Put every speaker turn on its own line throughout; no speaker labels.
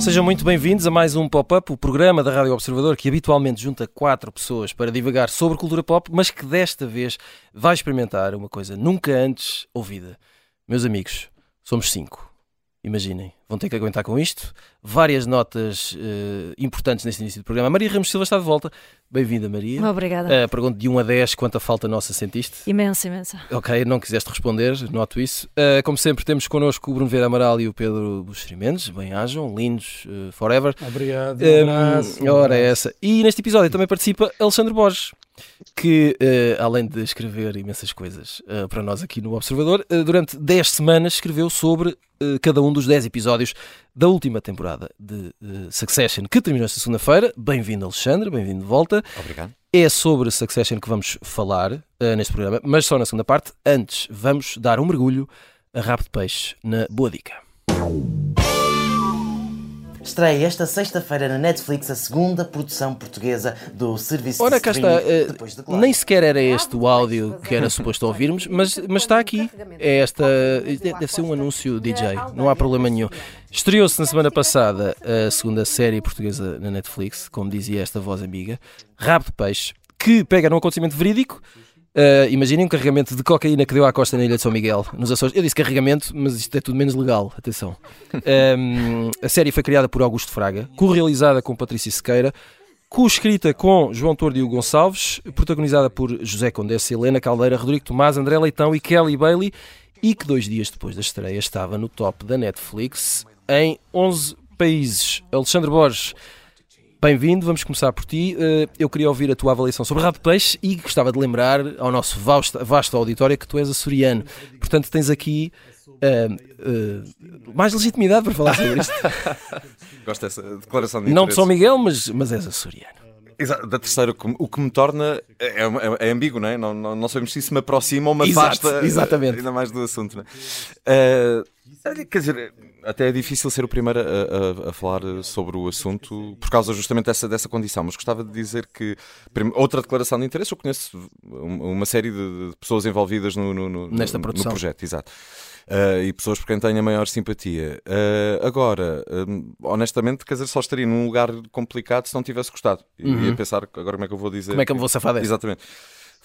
Sejam muito bem-vindos a mais um Pop-Up, o programa da Rádio Observador que habitualmente junta quatro pessoas para divagar sobre cultura pop, mas que desta vez vai experimentar uma coisa nunca antes ouvida. Meus amigos, somos cinco. Imaginem, vão ter que aguentar com isto. Várias notas uh, importantes neste início do programa. Maria Ramos Silva está de volta. Bem-vinda, Maria.
Obrigada.
Uh, pergunto de 1 a 10 quanta falta nossa sentiste?
Imensa, imensa.
Ok, não quiseste responder, noto isso. Uh, como sempre, temos connosco o Bruno Vieira Amaral e o Pedro Buxeri Mendes. Bem-ajam, lindos, uh, forever.
Obrigado. Um abraço,
um, ora, é essa. E neste episódio também participa Alexandre Borges que, uh, além de escrever imensas coisas uh, para nós aqui no Observador, uh, durante 10 semanas escreveu sobre cada um dos 10 episódios da última temporada de Succession, que terminou esta segunda-feira. Bem-vindo, Alexandre, bem-vindo de volta.
Obrigado.
É sobre Succession que vamos falar neste programa, mas só na segunda parte. Antes, vamos dar um mergulho a rabo de peixe na Boa Dica.
Estreia esta sexta-feira na Netflix a segunda produção portuguesa do serviço
Ora,
de
cá está. Uh, nem sequer era este o áudio que era suposto ouvirmos, mas, mas está aqui. É esta. Deve ser um anúncio DJ, não há problema nenhum. Estreou-se na semana passada a segunda série portuguesa na Netflix, como dizia esta voz amiga, Rabo de Peixe, que pega num acontecimento verídico Uh, imaginem um carregamento de cocaína que deu à costa na Ilha de São Miguel, nos Açores. Eu disse carregamento, mas isto é tudo menos legal, atenção. Um, a série foi criada por Augusto Fraga, co-realizada com Patrícia Sequeira, co-escrita com João Tordo Hugo Gonçalves, protagonizada por José Condessa, Helena Caldeira, Rodrigo Tomás, André Leitão e Kelly Bailey, e que dois dias depois da estreia estava no top da Netflix em 11 países. Alexandre Borges Bem-vindo, vamos começar por ti. Eh, eu queria ouvir a tua avaliação sobre Rabo de Peixe e gostava de lembrar ao nosso vasto, vasto auditório que tu és açoriano. Portanto, tens aqui uh, uh, mais legitimidade para falar sobre isto.
Gosto dessa declaração de
Não de São Miguel, mas, mas és açoriano.
Exato, da terceira, o que me torna é, é, é ambíguo, não é? Não, não, não, sabemos se isso me aproxima ou me afasta
exatamente.
ainda mais do assunto. Não é? Uh, quer dizer, até é difícil ser o primeiro a, a, a, falar sobre o assunto por causa justamente dessa, dessa condição, mas gostava de dizer que outra declaração de interesse, eu conheço uma série de pessoas envolvidas no, no, no,
Nesta
no projeto, exato. Uh, e pessoas por quem tenho a maior simpatia. Uh, agora, uh, honestamente, quer dizer, só estaria num lugar complicado se não tivesse gostado. Uhum. Ia pensar agora como é que eu vou dizer.
Como é que eu vou safar dessa?
Exatamente.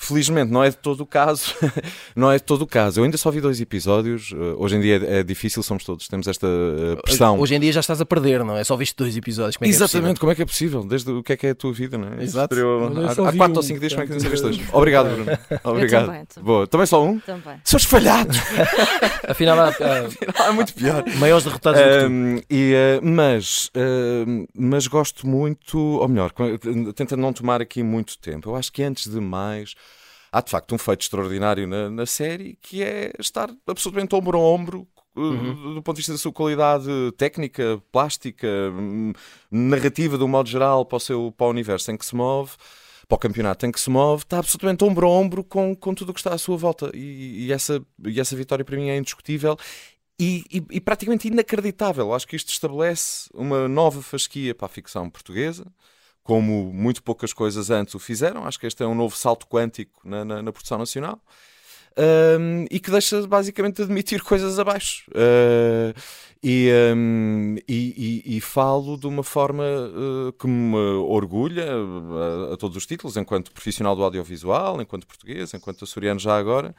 Felizmente não é de todo o caso, não é de todo o caso. Eu ainda só vi dois episódios. Uh, hoje em dia é, é, difícil, somos todos, temos esta uh, pressão.
Hoje em dia já estás a perder, não é? Só viste dois episódios. Como é
Exatamente,
é
como é que é possível? Desde o que é que é a tua vida, não é?
Exato.
Há, há quatro ou cinco dias, como é que tens dois? Obrigado, Bruno. Obrigado.
Também, também.
Boa. Também só um?
Também.
Seus falhados!
Afinal, há, há,
é muito pior.
Maiores derrotados
um, e, uh, mas, uh, mas gosto muito, ou melhor, tenta não tomar aqui muito tempo. Eu acho que antes de mais há de facto um feito extraordinário na, na série que é estar absolutamente ombro a ombro eh, Uhum. do ponto de vista da sua qualidade técnica, plástica, hum, narrativa, de um modo geral, para o, seu, para o universo em que se move, para o campeonato em que se move, está absolutamente ombro a ombro com, com tudo o que está à sua volta. E, e essa, e essa vitória para mim é indiscutível. E, e, e praticamente inacreditável. Acho que isto estabelece uma nova fasquia para a ficção portuguesa como muito poucas coisas antes o fizeram. Acho que este é um novo salto quântico na, na, na produção nacional. Um, e que deixa basicamente admitir coisas abaixo. Uh, e, um, e, e, e, falo de uma forma uh, que me orgulha a, a, todos os títulos, enquanto profissional do audiovisual, enquanto português, enquanto açoriano já agora.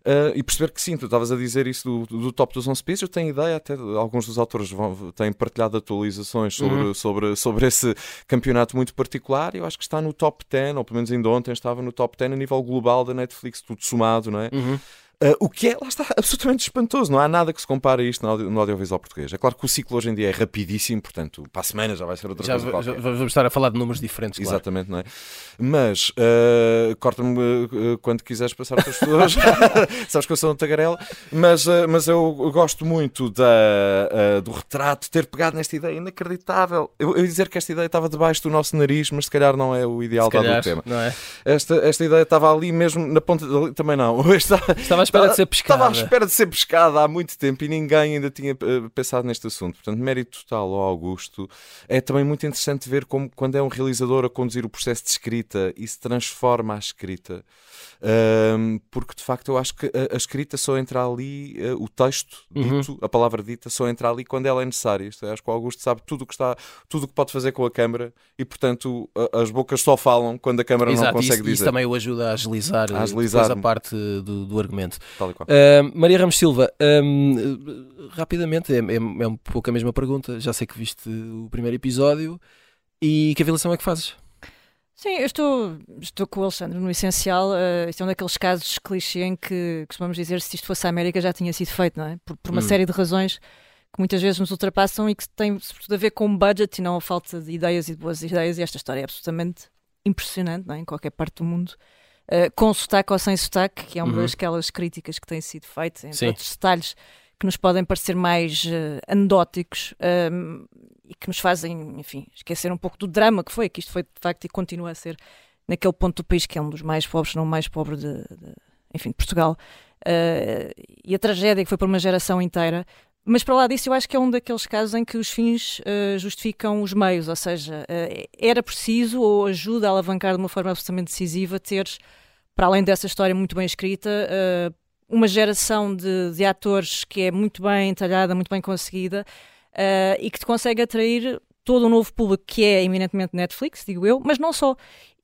Uh, e perceber que sim, tu estavas a dizer isso do, do top dos 11 países. Eu tenho ideia, até alguns dos autores vão, têm partilhado atualizações sobre, uhum. sobre, sobre esse campeonato muito particular. Eu acho que está no top 10, ou pelo menos ainda ontem estava no top 10 a nível global da Netflix, tudo somado, não é?
Uhum.
Uh, o que é, lá está, absolutamente espantoso. Não há nada que se compare a isto no, audio, no, audiovisual português. É claro que o ciclo hoje em dia é rapidíssimo, portanto, para a semana já vai ser outra
já,
coisa.
Já, vamos estar a falar de números diferentes,
claro. Exatamente, não é? Mas, uh, corta-me uh, quando quiseres passar para as pessoas. Sabes que eu sou um tagarela. Mas, mas eu gosto muito da, do retrato, ter pegado nesta ideia inacreditável. Eu, eu ia dizer que esta ideia estava debaixo do nosso nariz, mas se calhar não é o ideal
dado
o tema.
Não é?
esta, esta ideia estava ali mesmo na ponta. Também não.
Estava espera de ser pescada.
Estava à espera de ser pescada há muito tempo e ninguém ainda tinha uh, pensado neste assunto. Portanto, mérito total ao Augusto. É também muito interessante ver como, quando é um realizador a conduzir o processo de escrita e se transforma a escrita. Um, porque de facto eu acho que a, a escrita só entra ali, uh, o texto uhum. dito, uhum. a palavra dita, só entra ali quando ela é necessária. Isto é, acho que o Augusto sabe tudo o que está, tudo o que pode fazer com a câmara e portanto a, as bocas só falam quando a câmara Exato, não consegue
isso,
dizer.
Isso também o ajuda a agilizar, a,
agilizar
a parte do, do argumento. Uh, Maria Ramos Silva, um, rapidamente, é, é, é um pouco a mesma pergunta. Já sei que viste o primeiro episódio e que avaliação é que fazes?
Sim, eu estou, estou com o Alexandre no essencial. Uh, isto é um daqueles casos clichê em que costumamos dizer se isto fosse a América já tinha sido feito, não é? Por, por uma hum. série de razões que muitas vezes nos ultrapassam e que têm sobretudo a ver com o budget e não a falta de ideias e de boas ideias. E esta história é absolutamente impressionante, não é? Em qualquer parte do mundo. Uh, com sotaque ou sem sotaque, que é uma uhum. daquelas críticas que têm sido feitas, entre Sim. outros detalhes que nos podem parecer mais uh, anedóticos um, e que nos fazem, enfim, esquecer um pouco do drama que foi, que isto foi de facto e continua a ser naquele ponto do país que é um dos mais pobres, não o mais pobre de, de enfim, de Portugal. Uh, e a tragédia que foi por uma geração inteira. Mas para lá disso, eu acho que é um daqueles casos em que os fins uh, justificam os meios, ou seja, uh, era preciso ou ajuda a alavancar de uma forma absolutamente decisiva teres, para além dessa história muito bem escrita, uma geração de, de atores que é muito bem entalhada, muito bem conseguida uh, e que te consegue atrair todo um novo público que é eminentemente Netflix, digo eu, mas não só.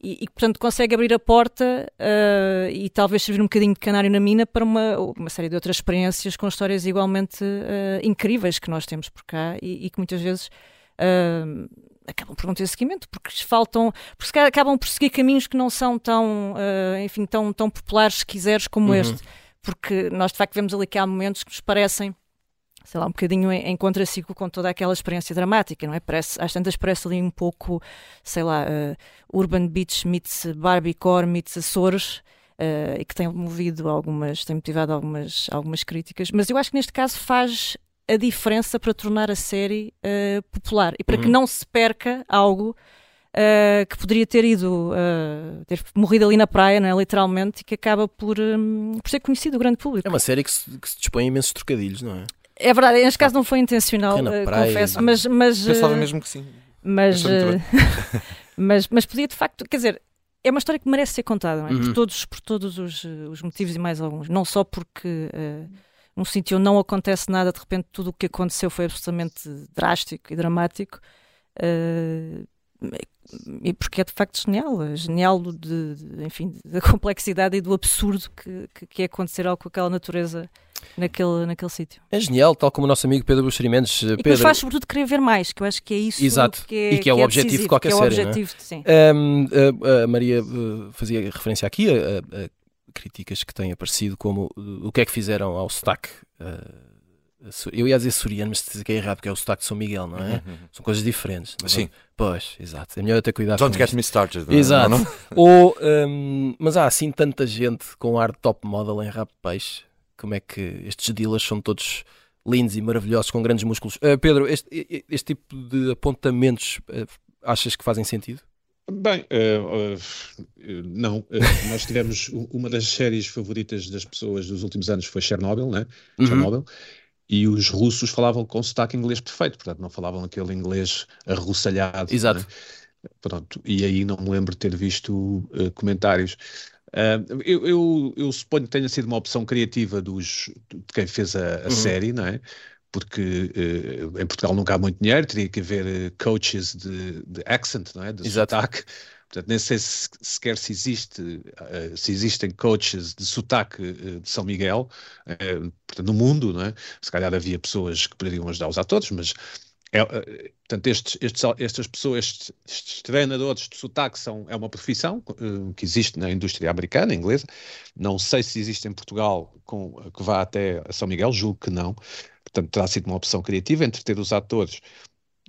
E, e portanto consegue abrir a porta uh, e talvez servir um bocadinho de canário na mina para uma, uma série de outras experiências com histórias igualmente uh, incríveis que nós temos por cá e, e que muitas vezes uh, acabam por não ter seguimento, porque faltam, porque acabam por seguir caminhos que não são tão, enfim, tão, tão populares, se quiseres, como uhum. este porque nós de facto vemos ali que há momentos que nos parecem sei lá, um bocadinho em, em contraciclo com toda aquela experiência dramática, não é? Parece, às tantas parece ali um pouco, sei lá, uh, Urban Beach meets Barbiecore meets Açores, uh, e que tem movido algumas, tem motivado algumas, algumas críticas, mas eu acho que neste caso faz a diferença para tornar a série uh, popular e para uhum. que não se perca algo uh, que poderia ter ido, uh, ter morrido ali na praia, não é? literalmente, e que acaba por, um, por ser conhecido do grande público.
É uma série que se, que se dispõe a imensos trocadilhos, não é?
É verdade, neste caso não foi intencional, uh, confesso, mas, mas.
Pensava mesmo que sim.
Mas, mas, mas podia de facto, quer dizer, é uma história que merece ser contada, é? uhum. por todos, por todos os, os, motivos e mais alguns. Não só porque uh, num sítio não acontece nada, de repente tudo o que aconteceu foi absolutamente drástico e dramático. Uh, e porque é de facto genial, é genial de, de, enfim, da complexidade e do absurdo que, que, que é acontecer algo com aquela natureza naquele, naquele sítio.
É genial, tal como o nosso amigo Pedro Buxeri Mendes.
E
Pedro... que nos
faz sobretudo querer ver mais, que eu acho que é isso
Exato.
que é,
e que é o
é
objetivo
decisivo,
de qualquer
que é
série.
O objetivo,
é?
sim.
Um, a, Maria uh, fazia referência aqui a, a, críticas que têm aparecido como o que é que fizeram ao sotaque. Uh, eu ia dizer suriano, mas se que é errado, porque é o sotaque de São Miguel, não é? Uhum. São coisas diferentes.
Sim. É?
Pois, exato. É melhor ter cuidado
Don't
com
get
isto.
me started.
Exato.
Não, não?
Ou, um, mas há assim tanta gente com ar de top model em rap peixe. Como é que estes dealers são todos lindos e maravilhosos, com grandes músculos? Uh, Pedro, este, este, tipo de apontamentos uh, achas que fazem sentido?
Bem, uh, uh, não. Uh, nós tivemos uma das séries favoritas das pessoas dos últimos anos foi Chernobyl, né? Uhum. E os russos falavam com sotaque inglês perfeito, portanto não falavam aquele inglês arruçalhado.
Exato. Né?
Pronto, e aí não me lembro de ter visto uh, comentários. Uh, eu, eu, eu, suponho que tenha sido uma opção criativa dos, de quem fez a, a uhum. série, não é? Porque uh, em Portugal nunca há muito dinheiro, teria que haver coaches de, de accent, não é? De
Exato.
sotaque Portanto, nem sei se, sequer se, existe, uh, se existem coaches de sotaque uh, de São Miguel uh, portanto, no mundo, não é? Se calhar havia pessoas que poderiam ajudar os atores, mas é, portanto, estes, estes, estas pessoas, estes, estes, treinadores de sotaque são, é uma profissão que existe na indústria americana, inglesa. Não sei se existe em Portugal com, que vá até São Miguel, julgo que não. Portanto, terá sido uma opção criativa entre ter os atores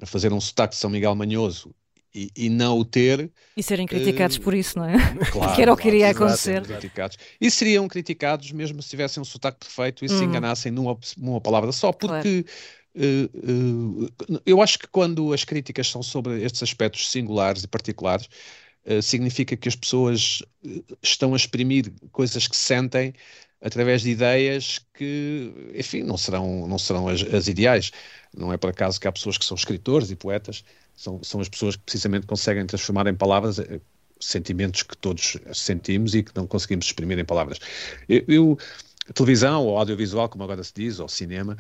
a fazer um sotaque de São Miguel manhoso e, e, não o ter.
E serem criticados uh, por isso, não é?
Claro,
que era o
que
iria acontecer.
Criticados. E seriam criticados mesmo se tivessem um sotaque perfeito e se uhum. enganassem numa, numa palavra só, porque. Claro. Uh, uh, eu acho que quando as críticas são sobre estes aspectos singulares e particulares, significa que as pessoas estão a exprimir coisas que sentem através de ideias que, enfim, não serão, não serão as, as, ideais. Não é por acaso que há pessoas que são escritores e poetas, são, são as pessoas que precisamente conseguem transformar em palavras eh, sentimentos que todos sentimos e que não conseguimos exprimir em palavras. Eu, eu televisão ou audiovisual, como agora se diz, ou cinema,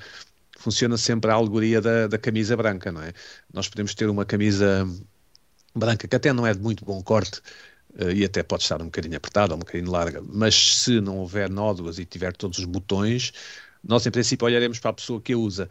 funciona sempre a alegoria da, da camisa branca, não é? Nós podemos ter uma camisa branca que até não é de muito bom corte, Uh, e até pode estar um bocadinho apertada ou um bocadinho larga, mas se não houver nódoas e tiver todos os botões, nós em princípio olharemos para a pessoa que a usa.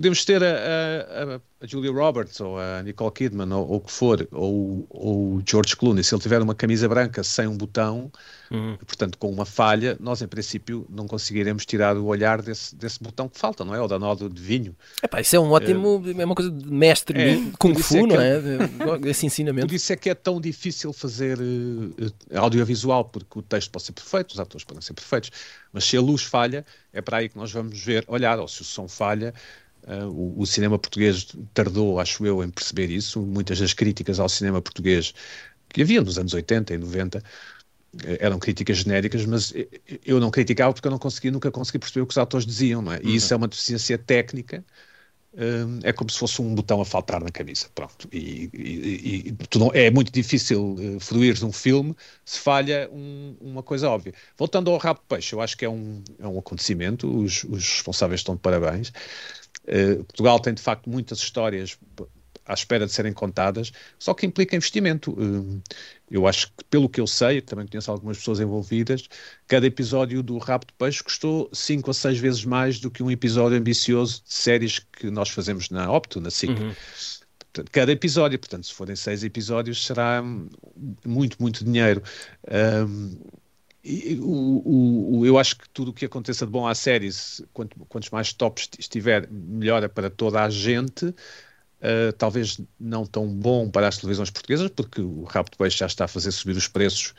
Podemos ter a, a, a, Julia Roberts ou a Nicole Kidman ou, ou o que for, ou o George Clooney, se ele tiver uma camisa branca sem um botão, uhum. portanto com uma falha, nós em princípio não conseguiremos tirar o olhar desse, desse botão que falta, não é? O da nó de vinho.
Epá, isso é um ótimo, é, é uma coisa de mestre é, Kung Fu, é não é? Esse ensinamento.
Por isso é que é tão difícil fazer uh, audiovisual, porque o texto pode ser perfeito, os atores podem ser perfeitos, mas se a luz falha, é para aí que nós vamos ver, olhar, ou se o som falha, Uh, o, o, cinema português tardou, acho eu, em perceber isso. Muitas das críticas ao cinema português que havia nos anos 80 e 90 eh, eram críticas genéricas, mas eu não criticava porque eu não conseguia, nunca consegui perceber o que os autores diziam, não é? E uhum. isso é uma deficiência técnica. Um, é como se fosse um botão a faltar na camisa, pronto. E, e, e não, é muito difícil uh, fruir um filme se falha um, uma coisa óbvia. Voltando ao rabo de peixe, eu acho que é um, é um acontecimento, os, os responsáveis estão de parabéns. Eh, Portugal tem de facto muitas histórias à espera de serem contadas, só que implica investimento. Uh, eu acho que, pelo que eu sei, também conheço algumas pessoas envolvidas, cada episódio do de Peixe custou 5 ou 6 vezes mais do que um episódio ambicioso de séries que nós fazemos na Opto, na SIC. Uhum. cada episódio, portanto, se forem seis episódios, será muito, muito dinheiro. Um, o, o, eu acho que tudo o que aconteça de bom à série, quanto, quantos mais tops estiver, melhora para toda a gente. Uh, talvez não tão bom para as televisões portuguesas, porque o de Peixe já está a fazer subir os preços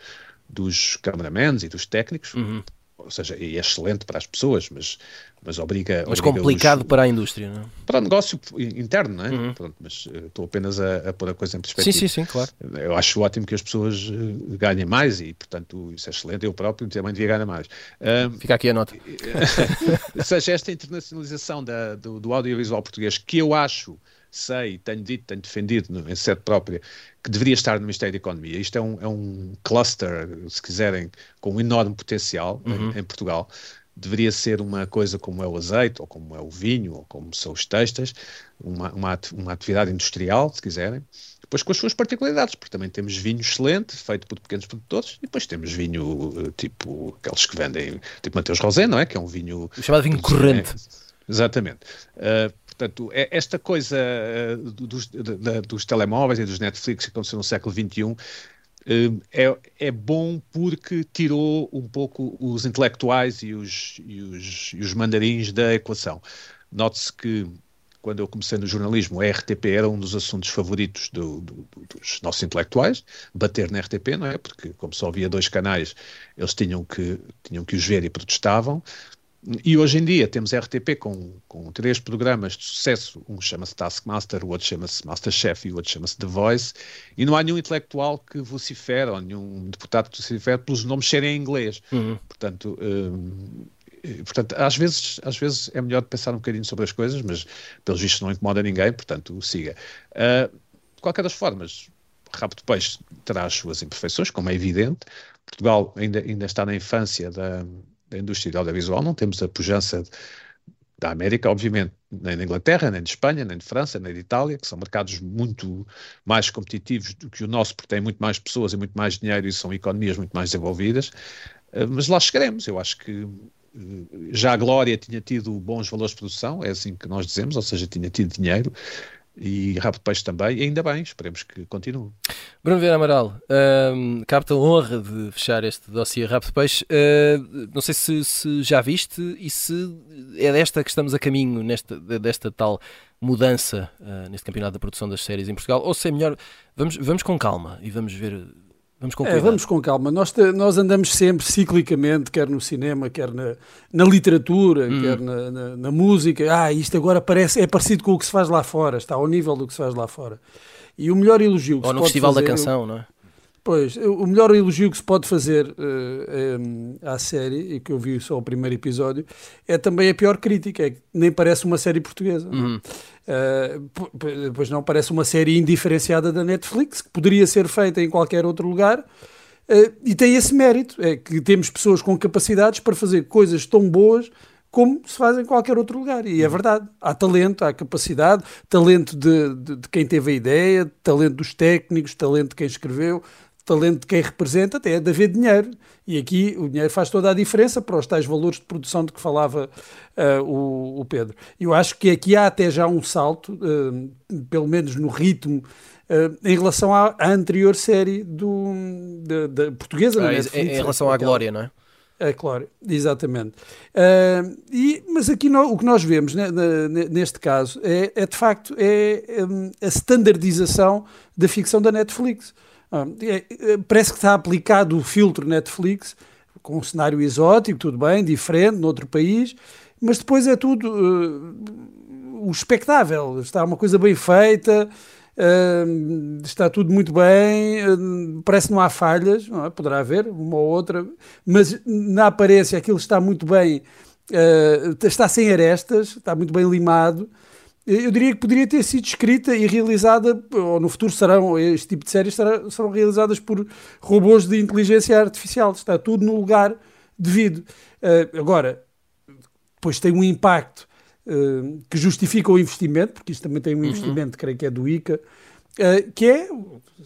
dos cameramans e dos técnicos. Uhum ou seja, é excelente para as pessoas, mas, mas obriga.
Mas
obriga
complicado os, para a indústria, não é?
Para o negócio interno, não é? Uhum. Pronto, mas uh, estou apenas a, a pôr a coisa em perspectiva.
Sim, sim, sim, claro.
Eu acho ótimo que as pessoas uh, ganhem mais e, portanto, isso é excelente. Eu próprio também devia ganhar mais.
Uh, Fica aqui a nota.
ou seja, esta internacionalização da, do, do audiovisual português, que eu acho sei, tenho dito, tenho defendido em sede própria, que deveria estar no Ministério da Economia. Isto é um, é um cluster, se quiserem, com um enorme potencial uhum. em, em, Portugal. Deveria ser uma coisa como é o azeite, ou como é o vinho, ou como são os textos, uma, uma, uma atividade industrial, se quiserem, depois com as suas particularidades, porque também temos vinho excelente, feito por pequenos produtores, e depois temos vinho eh, tipo aqueles que vendem, tipo Mateus Rosé, não é? Que é um vinho.
O chamado vinho corrente.
Exatamente. Uh, portanto, é esta coisa uh, dos, dos telemóveis e dos Netflix que aconteceu no século XXI uh, é, é bom porque tirou um pouco os intelectuais e os, e os, e os mandarins da equação. Note-se que quando eu comecei no jornalismo, a RTP era um dos assuntos favoritos do, do, dos nossos intelectuais, bater na RTP, não é? Porque como só havia dois canais, eles tinham que, tinham que os ver e protestavam. E hoje em dia temos RTP com, com três programas de sucesso, um chama-se Taskmaster, o outro chama-se Masterchef e o outro chama-se The Voice, e não há nenhum intelectual que vocifere, ou nenhum deputado que vocifere pelos nomes serem em inglês. Uhum. Portanto, hum, portanto às, vezes, às vezes é melhor pensar um bocadinho sobre as coisas, mas pelos vistos não incomoda ninguém, portanto siga. Uh, de qualquer das formas, Rabo de Peixe terá as suas imperfeições, como é evidente. Portugal ainda, ainda está na infância da da indústria audiovisual, não temos a pujança da América, obviamente, nem da Inglaterra, nem de Espanha, nem de França, nem de Itália, que são mercados muito mais competitivos do que o nosso, porque têm muito mais pessoas e muito mais dinheiro e são economias muito mais desenvolvidas. Eh, mas lá chegaremos. Eu acho que eh, já a Glória tinha tido bons valores de produção, é assim que nós dizemos, ou seja, tinha tido dinheiro e Rabo de Peixe também, e ainda bem, esperemos que continue.
Bruno Vieira Amaral, um, capta a honra de fechar este dossiê Rabo de Peixe. Uh, não sei se, se, já viste e se é desta que estamos a caminho, nesta, desta tal mudança uh, neste campeonato da produção das séries em Portugal, ou se é melhor, vamos, vamos com calma e vamos ver Vamos com,
é, vamos com calma. Nós, nós andamos sempre ciclicamente, quer no cinema, quer na, na literatura, hum. quer na, na, na, música. Ah, isto agora parece, é parecido com o que se faz lá fora, está ao nível do que se faz lá fora. E o melhor elogio que
Ou
se
no Festival
fazer,
da Canção, não é?
Pois, o melhor elogio que se pode fazer uh, um, à série, e que eu vi só o primeiro episódio, é também a pior crítica, é que nem parece uma série portuguesa. Uhum. Uh, pois não, parece uma série indiferenciada da Netflix, que poderia ser feita em qualquer outro lugar, uh, e tem esse mérito, é que temos pessoas com capacidades para fazer coisas tão boas como se faz em qualquer outro lugar. E é uhum. verdade. Há talento, há capacidade, talento de, de, de, quem teve a ideia, talento dos técnicos, talento de quem escreveu, talento de quem representa, até é de haver dinheiro. E aqui o dinheiro faz toda a diferença para os tais valores de produção de que falava uh, o, o, Pedro. Eu acho que aqui há até já um salto, uh, pelo menos no ritmo, uh, em relação à, à, anterior série do, da, da portuguesa.
Ah, em, em relação à Glória, não é?
É claro, exatamente. Uh, e, mas aqui no, o que nós vemos né, neste caso é, é, de facto é, um, a standardização da ficção da Netflix. Ah, é, é, parece que está aplicado o filtro Netflix, com um cenário exótico, tudo bem, diferente, noutro país, mas depois é tudo uh, o espectável. Está uma coisa bem feita, uh, está tudo muito bem, uh, parece que não há falhas, não é? poderá haver uma ou outra, mas na aparência aquilo está muito bem, está sem arestas, está muito bem limado eu diria que poderia ter sido escrita e realizada, ou no futuro serão, este tipo de séries serão, serão realizadas por robôs de inteligência artificial. Está tudo no lugar devido. Uh, agora, depois tem um impacto uh, que justifica o investimento, porque isto também tem um uhum. investimento, creio que é do ICA, uh, que é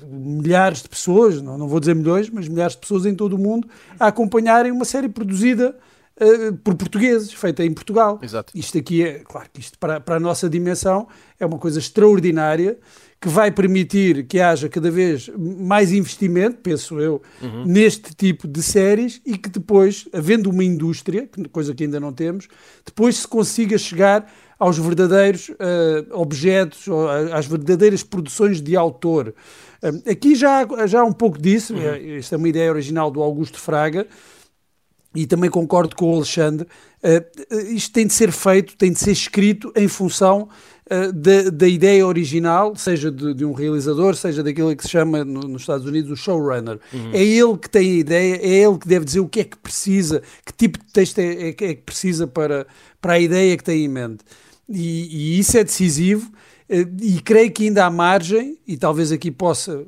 milhares de pessoas, não, não vou dizer milhões, mas milhares de pessoas em todo o mundo a acompanharem uma série produzida uh, por portugueses, feita em Portugal.
Exato.
Isto aqui é, claro que isto para, para a nossa dimensão é uma coisa extraordinária que vai permitir que haja cada vez mais investimento, penso eu, uhum. neste tipo de séries e que depois, havendo uma indústria, coisa que ainda não temos, depois se consiga chegar aos verdadeiros uh, objetos, às verdadeiras produções de autor. Aqui já, já há um pouco disso, uhum. esta é uma ideia original do Augusto Fraga, e também concordo com o Alexandre, uh, isto tem de ser feito, tem de ser escrito em função uh, da, da, ideia original, seja de, de, um realizador, seja daquilo que se chama no, nos Estados Unidos o showrunner. Uhum. É ele que tem a ideia, é ele que deve dizer o que é que precisa, que tipo de texto é, é, é que precisa para, para a ideia que tem em mente. E, e isso é decisivo e creio que ainda há margem, e talvez aqui possa,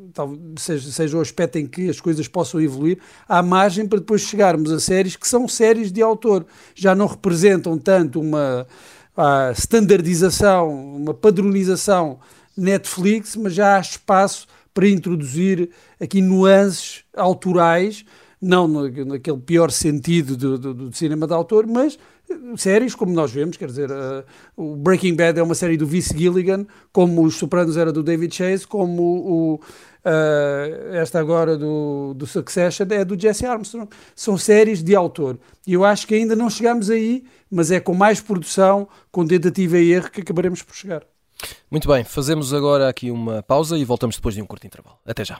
seja, seja o aspecto em que as coisas possam evoluir, há margem para depois chegarmos a séries que são séries de autor, já não representam tanto uma standardização, uma padronização Netflix, mas já há espaço para introduzir aqui nuances autorais, não naquele pior sentido do, do, do cinema de autor, mas séries, como nós vemos, quer dizer, uh, o Breaking Bad é uma série do Vince Gilligan, como Os Sopranos era do David Chase, como o, uh, esta agora do, do Succession é do Jesse Armstrong. São séries de autor. E eu acho que ainda não chegamos aí, mas é com mais produção, com tentativa e erro que acabaremos por chegar.
Muito bem, fazemos agora aqui uma pausa e voltamos depois de um curto intervalo. Até já.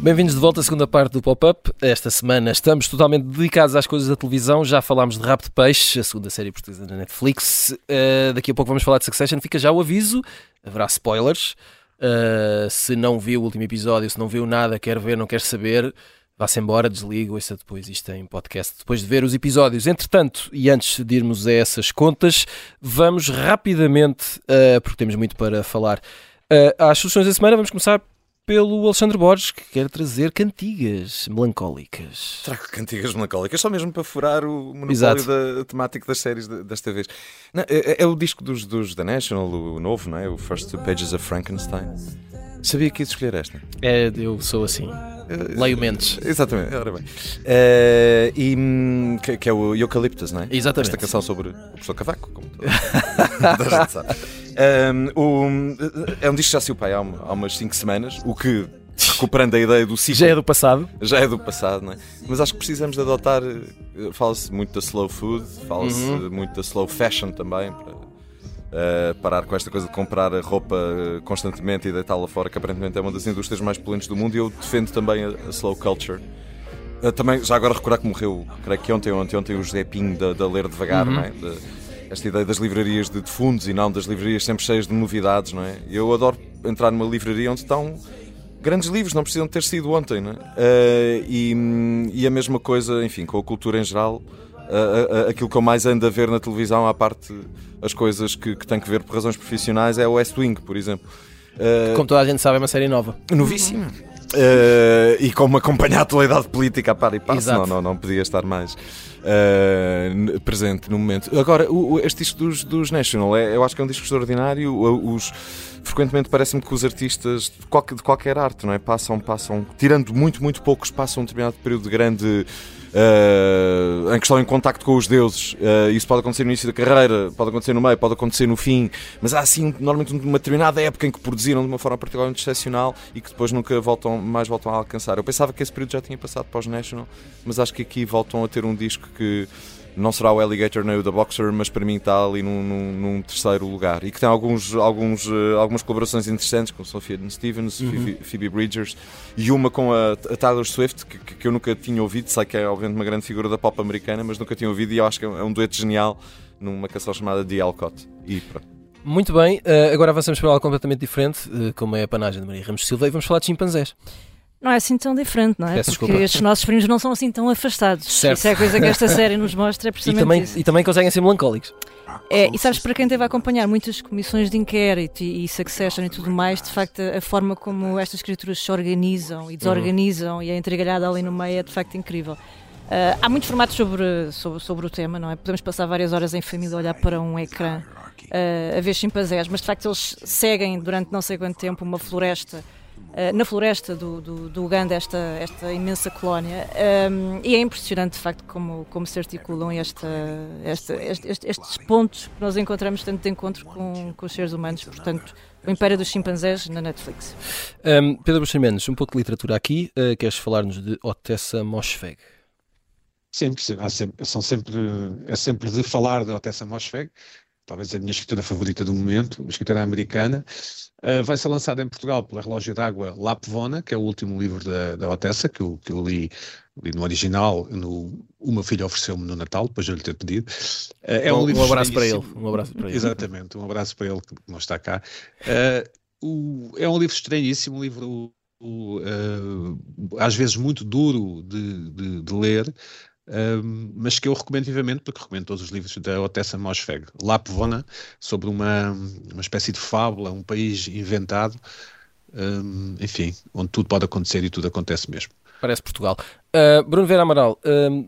Bem-vindos de volta à segunda parte do Pop-Up. Esta semana estamos totalmente dedicados às coisas da televisão. Já falámos de Rap de Peixe, a segunda série portuguesa da Netflix. Uh, daqui a pouco vamos falar de Succession. Fica já o aviso, haverá spoilers. Uh, se não viu o último episódio, se não viu nada, quer ver, não quer saber, vá-se embora, desliga, ouça depois isto em podcast, depois de ver os episódios. Entretanto, e antes de irmos a essas contas, vamos rapidamente, uh, porque temos muito para falar, às soluções da semana. Vamos começar pelo Alexandre Borges, que quer trazer cantigas melancólicas.
Trago cantigas melancólicas, só mesmo para furar o monopólio da, temático das séries desta vez. Não, é, é, o disco dos, dos The National, o novo, não é? O First Two Pages of Frankenstein. Sabia que ia escolher esta?
É, eu sou assim. Leio mentes.
Exatamente, ora bem. Uh, e, hum, que, que, é o Eucaliptus, não é?
Exatamente.
Esta canção sobre o professor Cavaco, como toda a gente sabe. Um, um, é um disco que já saiu pai há, há umas 5 semanas, o que recuperando a ideia do ciclo.
Já é do passado.
Já é do passado, não é? Mas acho que precisamos de adotar. Eh, fala-se muito da slow food, fala-se uhum. muito da slow fashion também, para uh, parar com esta coisa de comprar roupa constantemente e deitá-la fora, que aparentemente é uma das indústrias mais poluentes do mundo, e eu defendo também a, a slow culture. Uh, também, já agora recordar que morreu, creio que ontem, ontem, ontem o José Pinho da, da Ler Devagar, uhum. não é? De, esta ideia das livrarias de, de fundos e não das livrarias sempre cheias de novidades, não é? Eu adoro entrar numa livraria onde estão grandes livros, não precisam ter sido ontem, não é? Uh, e, e, a mesma coisa, enfim, com a cultura em geral, uh, uh, aquilo que eu mais ando a ver na televisão, à parte as coisas que, que tenho que ver por razões profissionais, é o West Wing, por exemplo.
Como toda a gente sabe, é uma série nova.
Novíssima. Uh, e como acompanhar a atualidade política a par e passo, não, não, não podia estar mais uh, presente no momento. Agora, o, este disco dos, dos National, é, eu acho que é um disco extraordinário. Os, frequentemente parece-me que os artistas de qualquer, de qualquer arte, não é? Passam, passam, tirando muito, muito poucos, passam um determinado período de grande uh, em que estão em contacto com os deuses. Uh, isso pode acontecer no início da carreira, pode acontecer no meio, pode acontecer no fim, mas há assim normalmente uma determinada época em que produziram de uma forma particularmente excepcional e que depois nunca voltam, mais voltam a alcançar. Eu pensava que esse período já tinha passado para os National, mas acho que aqui voltam a ter um disco que não será o Alligator nem o The Boxer, mas para mim está ali num, num, num terceiro lugar. E que tem alguns, alguns, uh, algumas colaborações interessantes com Sophia Stevens, uhum. Phoebe, Bridgers e uma com a, a Taylor Swift, que, que, eu nunca tinha ouvido. Sei que é, obviamente, uma grande figura da pop americana, mas nunca tinha ouvido e eu acho que é um dueto genial numa canção chamada The Alcott. E pronto.
Muito bem, uh, agora avançamos para algo completamente diferente, uh, como é a panagem de Maria Ramos Silva, e vamos falar de chimpanzés.
Não é assim tão diferente, não é?
Peço
Porque
desculpa.
estes nossos primos não são assim tão afastados. Certo. Isso é a coisa que esta série nos mostra, é precisamente
e também,
isso.
E também conseguem ser melancólicos.
É, e sabes, para quem teve a acompanhar muitas comissões de inquérito e, e Succession e tudo mais, de facto, a, a forma como estas criaturas se organizam e desorganizam uhum. e a entregalhada ali no meio é de facto incrível. Uh, há muitos formatos sobre, sobre, sobre o tema, não é? Podemos passar várias horas em família a olhar para um ecrã uh, a ver chimpanzés, mas de facto eles seguem durante não sei quanto tempo uma floresta na floresta do, do, do, Uganda, esta, esta imensa colónia. Um, ehm, e é impressionante, de facto, como, como se articulam esta, esta, estes, estes pontos que nós encontramos tanto de encontro com, com os seres humanos. Portanto, o Império dos Chimpanzés na Netflix.
Um, ehm, Pedro Buxer um pouco de literatura aqui. Uh, queres falar-nos de Otessa Moschweg?
Sempre, sempre, são sempre, é sempre de falar de Otessa Moschweg, talvez a minha escritora favorita do momento, uma escritora americana, uh, vai ser lançada em Portugal pela Relógio d'Água Lapvona, que é o último livro da, da Otessa, que eu, que eu li, li no original, no, o meu filho ofereceu-me no Natal, depois de eu lhe ter pedido.
Uh, é um, um, livro um abraço para ele. Um abraço para ele.
Exatamente, um abraço para ele que não está cá. Uh, o, é um livro estranhíssimo, um livro às vezes muito duro de, de, de ler, um, mas que eu recomendo vivamente, porque recomendo todos os livros da Otessa Mosfeg. Lapvona, sobre uma, uma espécie de fábula, um país inventado, um, enfim, onde tudo pode acontecer e tudo acontece mesmo.
Parece Portugal. Uh, Bruno Vera Amaral,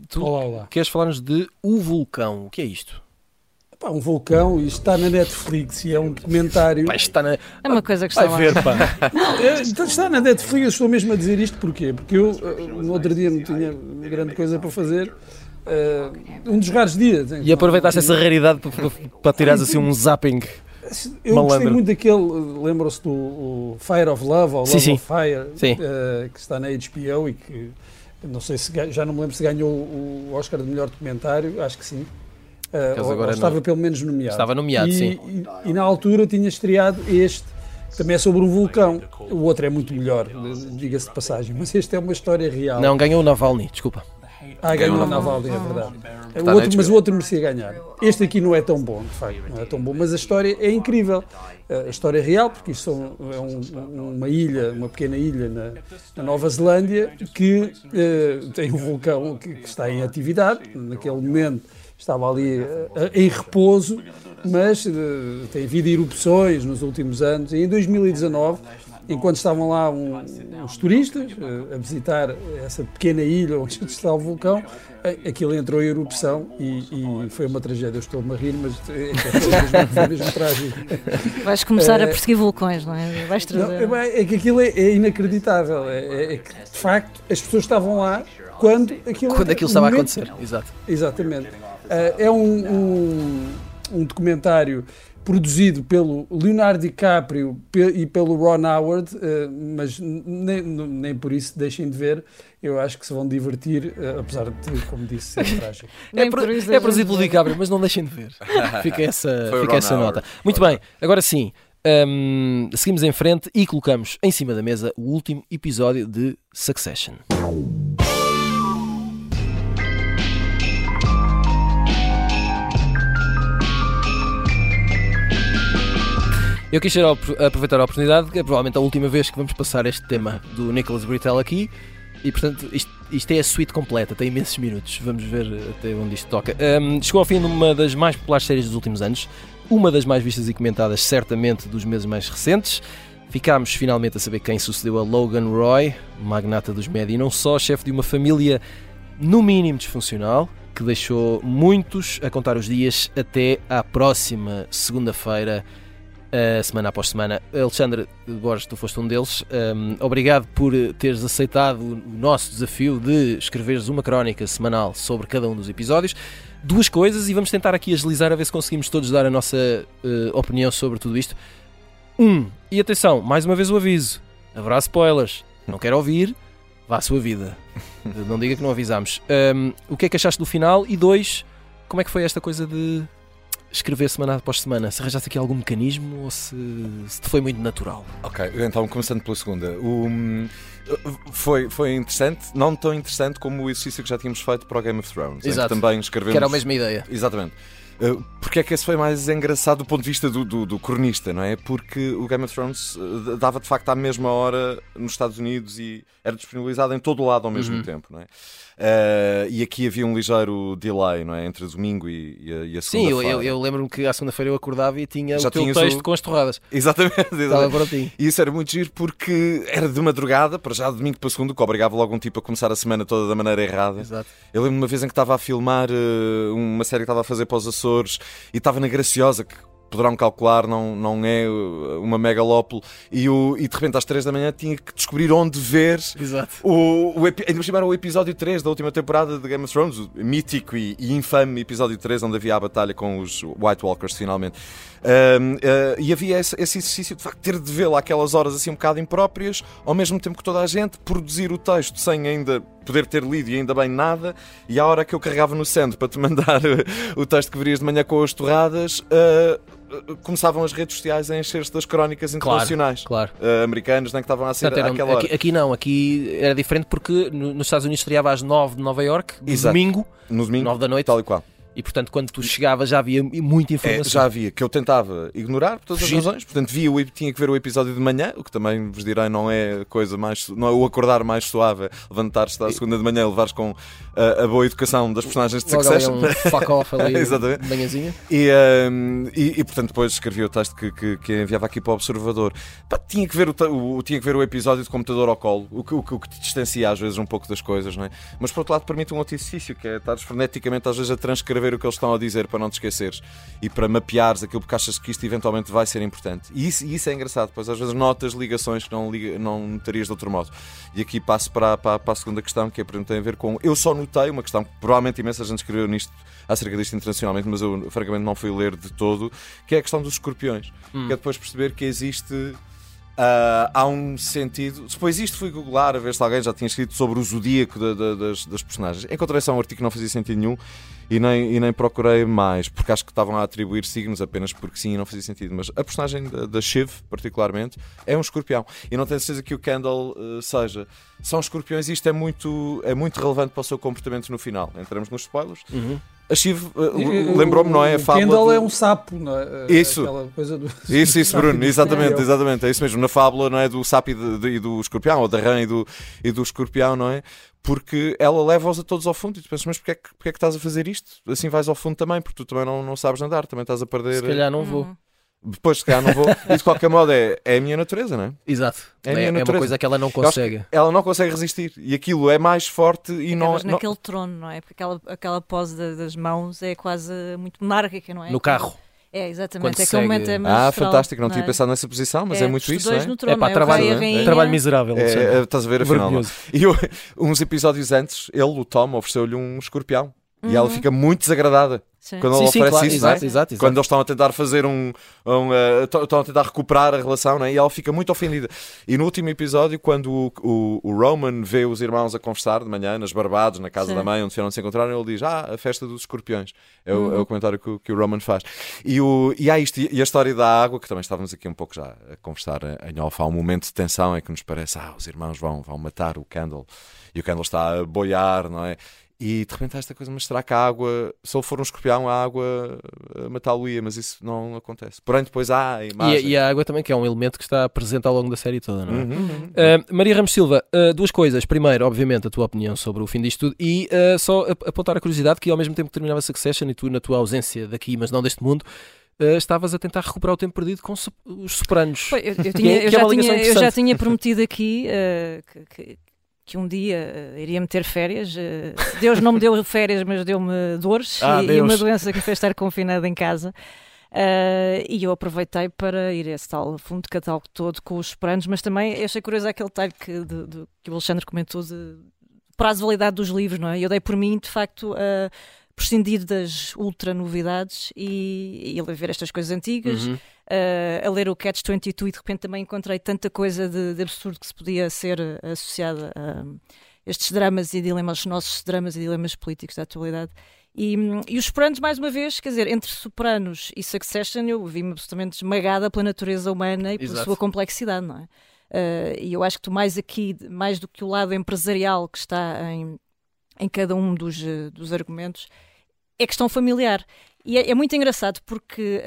tu olá, olá. queres falar-nos de O Vulcão? O que é isto?
Pá, um vulcão e está na Netflix e é um documentário.
Pá, está na...
É uma coisa que está
Vai ver, pá.
É, então está na Netflix, eu estou mesmo a dizer isto porquê? Porque eu eh, no outro dia não tinha grande coisa para fazer. Uh, um dos raros dias.
E aproveitaste essa raridade para, para tirares assim um zapping.
Eu malandro. gostei muito daquele, lembram-se do Fire of Love ou Love sim, sim. of Fire, uh, que está na HBO e que não sei se já não me lembro se ganhou o Oscar de melhor documentário, acho que sim. Uh, ou, ou estava não... pelo menos nomeado.
Estava nomeado,
e,
sim.
E, e, na altura tinha estreado este, que também é sobre um vulcão. O outro é muito melhor, diga-se de passagem, mas este é uma história real.
Não, ganhou o Navalny, desculpa.
Ah, ganhou o Navalny, é verdade. O outro, mas o outro merecia ganhar. Este aqui não é tão bom, de facto, não é tão bom, mas a história é incrível. A história é real, porque isto é um, uma ilha, uma pequena ilha na, na Nova Zelândia, que uh, tem um vulcão que, que está em atividade, naquele momento estava ali uh, em repouso, mas uh, tem havido erupções nos últimos anos. E em 2019 enquanto estavam lá um, uns turistas uh, a visitar essa pequena ilha onde está o vulcão, aquilo entrou em erupção e, e foi uma tragédia. Eu estou-me a rir, mas é, é, foi mesmo trágico.
Vais começar a perseguir vulcões, não é? Vais trazer...
Não, é, é que aquilo é, é inacreditável. É, é, que, de facto, as pessoas estavam lá quando aquilo,
quando aquilo estava momento... a acontecer. Exato.
Exatamente. Uh, é um, um, um documentário produzido pelo Leonardo DiCaprio e pelo Ron Howard, eh, mas nem, nem por isso deixem de ver. Eu acho que se vão divertir, eh, apesar de, como disse, ser trágico.
é, por, é produzido pelo DiCaprio, mas não deixem de ver. Fica essa, fica essa nota. Muito bem, agora sim. Um, seguimos em frente e colocamos em cima da mesa o último episódio de Succession. Eu quis aproveitar a oportunidade, que é provavelmente a última vez que vamos passar este tema do Nicholas Britell aqui. E portanto, isto, isto é a suite completa, tem imensos minutos. Vamos ver até onde isto toca. Um, chegou ao fim de uma das mais populares séries dos últimos anos, uma das mais vistas e comentadas, certamente, dos meses mais recentes. Ficámos finalmente a saber quem sucedeu a Logan Roy, magnata dos média e não só, chefe de uma família no mínimo disfuncional, que deixou muitos a contar os dias até à próxima segunda-feira uh, semana após semana. Alexandre Borges, tu foste um deles. Um, obrigado por teres aceitado o nosso desafio de escreveres uma crónica semanal sobre cada um dos episódios. Duas coisas, e vamos tentar aqui agilizar a ver se conseguimos todos dar a nossa uh, opinião sobre tudo isto. Um, e atenção, mais uma vez o aviso: haverá spoilers. Não quero ouvir, vá à sua vida. não diga que não avisámos. Um, o que é que achaste do final? E dois, como é que foi esta coisa de escrever semana após semana? Se arranjaste aqui algum mecanismo ou se, se te foi muito natural?
Ok, então começando pela segunda. O, foi, foi interessante, não tão interessante como o exercício que já tínhamos feito para o Game of Thrones.
Exato.
também escrevemos.
Que era a mesma ideia.
Exatamente. Eh, porque é que esse foi mais engraçado do ponto de vista do, do, do cronista, não é? Porque o Game of Thrones eh, dava de facto à mesma hora nos Estados Unidos e era disponibilizado em todo o lado ao mesmo uhum. tempo, não é? Uh, e aqui havia um ligeiro delay, não é? Entre domingo e, e a, a segunda-feira.
Sim, eu, eu, lembro-me que à segunda-feira eu acordava e tinha Já o teu texto o... com as torradas.
Exatamente, exatamente. E isso era muito giro porque era de madrugada, para já de domingo para segundo, que obrigava logo um tipo a começar a semana toda da maneira errada.
Exato.
Eu lembro-me uma vez em que estava a filmar uh, uma série que estava a fazer para os Açores e estava na Graciosa, que poderão calcular, não, não é uh, uma megalópole, e, o, e de repente às 3 da manhã tinha que descobrir onde ver
Exato.
o, o, ainda o episódio 3 da última temporada de Game of Thrones, o mítico e, e infame episódio 3, onde havia a batalha com os White Walkers finalmente. Um, uh, e havia esse, esse, exercício de facto ter de vê-lo àquelas horas assim um bocado impróprias, ao mesmo tempo que toda a gente, produzir o texto sem ainda poder ter lido e ainda bem nada, e à hora que eu carregava no centro para te mandar o texto que verias de manhã com as torradas. Uh, começavam as redes sociais a encher-se das crónicas internacionais
claro, claro.
Uh, americanas, nem que estavam a ser àquela hora.
Aqui, aqui, não, aqui era diferente porque nos Estados Unidos estreava às 9 de Nova York, domingo,
no domingo,
9 da noite.
Tal e qual.
E portanto, quando tu chegavas já havia muita informação. É,
já havia, que eu tentava ignorar por todas Fugir. as razões. Portanto, via, tinha que ver o episódio de manhã, o que também vos direi não é coisa mais. não é o acordar mais suave, levantar-se à segunda de manhã e levares com a, a, boa educação das personagens de
Logo
Succession.
um fuck off ali, Exatamente. manhãzinha.
E, um, e, e, portanto, depois escrevi o texto que, que, que enviava aqui para o Observador. Pá, tinha, que ver o, o, tinha que ver o episódio de computador ao colo, o que, o, o que te distancia às vezes um pouco das coisas, não é? Mas por outro lado, permite um outro exercício, que é estar freneticamente às vezes a transcrever o que eles estão a dizer para não te esqueceres e para mapeares aquilo porque achas que isto eventualmente vai ser importante. E isso, isso é engraçado, pois às vezes notas ligações que não, liga, não notarias de outro modo. E aqui passo para, para, para a segunda questão, que é, tem a ver com. Eu só notei uma questão que provavelmente imensa gente escreveu nisto acerca disto internacionalmente, mas eu francamente não fui ler de todo, que é a questão dos escorpiões. Hum. Que é depois perceber que existe Uh, há um sentido. Depois isto fui googlar a ver se alguém já tinha escrito sobre o zodíaco de, de, das, das, personagens. Encontrei só um artigo que não fazia sentido nenhum e nem, e nem procurei mais, porque acho que estavam a atribuir signos apenas porque sim e não fazia sentido. Mas a personagem da, da Shiv, particularmente, é um escorpião. E não tenho certeza que o Kendall uh, seja. São escorpiões e isto é muito, é muito relevante para o seu comportamento no final. Entramos nos spoilers.
Uhum.
A Shiv uh, lembrou-me, não é? A
fábula Kendall do... é um sapo, não é?
Isso. Do... Isso, isso, Bruno, exatamente, exatamente. É isso mesmo. Na fábula, não é? Do sapo e, de, de, e do escorpião, ou da rã e do, e do escorpião, não é? Porque ela leva-os a todos ao fundo e tu pensas, mas porquê é, que, porquê é que estás a fazer isto? Assim vais ao fundo também, porque tu também não, não sabes nadar, também estás a perder.
Se calhar não vou. Uhum.
Depois, se calhar, não vou. E de qualquer modo, é, é a minha natureza, não é?
Exato.
É a
É,
minha
é uma
natureza.
coisa que ela não consegue.
Ela não consegue resistir. E aquilo é mais forte e não.
Acabas
não...
naquele trono, não é? Porque aquela, aquela pose da- das mãos é quase muito monárquica, não é?
No carro.
É, exatamente.
Quando
Aquele
segue-
momento é
Ah,
magistral,
fantástico. Não,
é?
tinha pensado nessa posição, mas é, muito
os
isso,
dois
não é?
no trono,
É pá,
não é?
Trabalho,
rainha.
trabalho miserável.
É, é, estás a ver afinal. não? E eu- uns episódios antes, ele, o Tom, ofereceu-lhe um escorpião. E ela fica muito desagradada
Sim.
quando
Sim,
ele
sim,
oferece
claro,
isso, não é?
exato, exato, exato.
Quando eles estão a tentar fazer um. um, eh, estão a tentar recuperar a relação, não é? E ela fica muito ofendida. E no último episódio, quando o, o, o Roman vê os irmãos a conversar de manhã nas Barbados, na casa
Sim.
da mãe, onde se encontraram, ele diz: Ah, a festa dos escorpiões. É o,
Uhum.
é o comentário que, o- que o Roman faz. E, o, e há isto, e a história da água, que também estávamos aqui um pouco já a conversar em off. Há um momento de tensão em que nos parece: Ah, os irmãos vão, vão matar o Candle. E o Candle está a boiar, não é? E de repente há esta coisa, mas será que a água, se ele for um escorpião, a água eh, matá-lo-ia? Mas isso não acontece. Porém, depois há a
E,
imagem.
a- e a água também, que é um elemento que está presente ao longo da série toda, não é?
Uhum, uhum.
Uh, Maria Ramos Silva, uh, duas coisas. Primeiro, obviamente, a tua opinião sobre o fim disto tudo e uh, só ap- apontar a curiosidade que ao mesmo tempo que terminava Succession e tu, na tua ausência daqui, mas não deste mundo, uh, estavas a tentar recuperar o tempo perdido com os Sopranos.
Foi, eu, eu
Que
tinha- eu
que
já tinha- eu já
interessante.
tinha prometido aqui que, que- que um dia eh, iria meter férias. eh, Deus não me deu férias, mas deu-me dores
Ah,
e, e uma doença que me fez estar confinada em casa. Eh, e eu aproveitei para ir a esse tal fundo de catálogo todo com os Sopranos, mas também achei curioso aquele detalhe que, de- de- que o Alexandre comentou de prazo de validade dos livros, não é? Eu dei por mim, de facto, a prescindir das ultra novidades e, e a ver estas coisas antigas,
Uhum.
Uh, a ler o Catch 22 e de repente também encontrei tanta coisa de, de absurdo que se podia ser uh, associada a estes dramas e dilemas, os nossos dramas e dilemas políticos da atualidade. E, e os Sopranos, mais uma vez, quer dizer, entre Sopranos e Succession, eu vi-me absolutamente esmagada pela natureza humana e pela
Exato.
sua complexidade, não é? Uh, e eu acho que tu mais aqui, mais do que o lado empresarial que está em, em cada um dos, eh, dos argumentos, é questão familiar. E é, é muito engraçado porque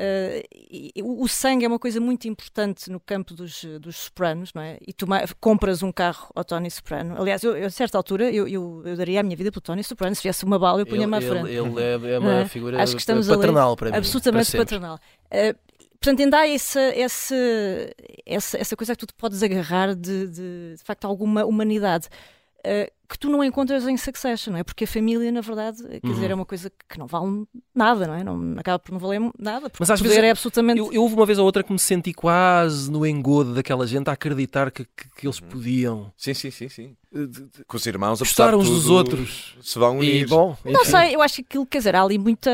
e o o sangue é uma coisa muito importante no campo dos, dos sopranos, não é? E tu compras um carro ao Tony Soprano. Aliás, eu, eu, a certa altura eu, eu, eu daria a minha vida pelo Tony Soprano. Se viesse uma bala, eu punha-me à frente.
ele, ele é, é uma
é?
figura
Acho que estamos
paternal para mim.
absolutamente
para
paternal. Uh, portanto, ainda há essa, essa, essa, essa coisa que tu te podes agarrar de, de, de facto, alguma humanidade. uh, que tu não encontras em Succession, não é? Porque a família, na verdade, quer
Uhum.
dizer, é uma coisa que não vale nada, não é? Não, acaba por não valer nada, porque
Mas às vezes
é absolutamente.
Eu, eu houve uma vez ou outra que me senti quase no engodo daquela gente a acreditar que, que, que
Uhum.
eles podiam.
Sim, sim, sim, sim. Que os irmãos,
Gostar
apesar de
uns dos outros.
se vão unir.
E bom,
Não sei, eu acho que aquilo, quer dizer, há ali muita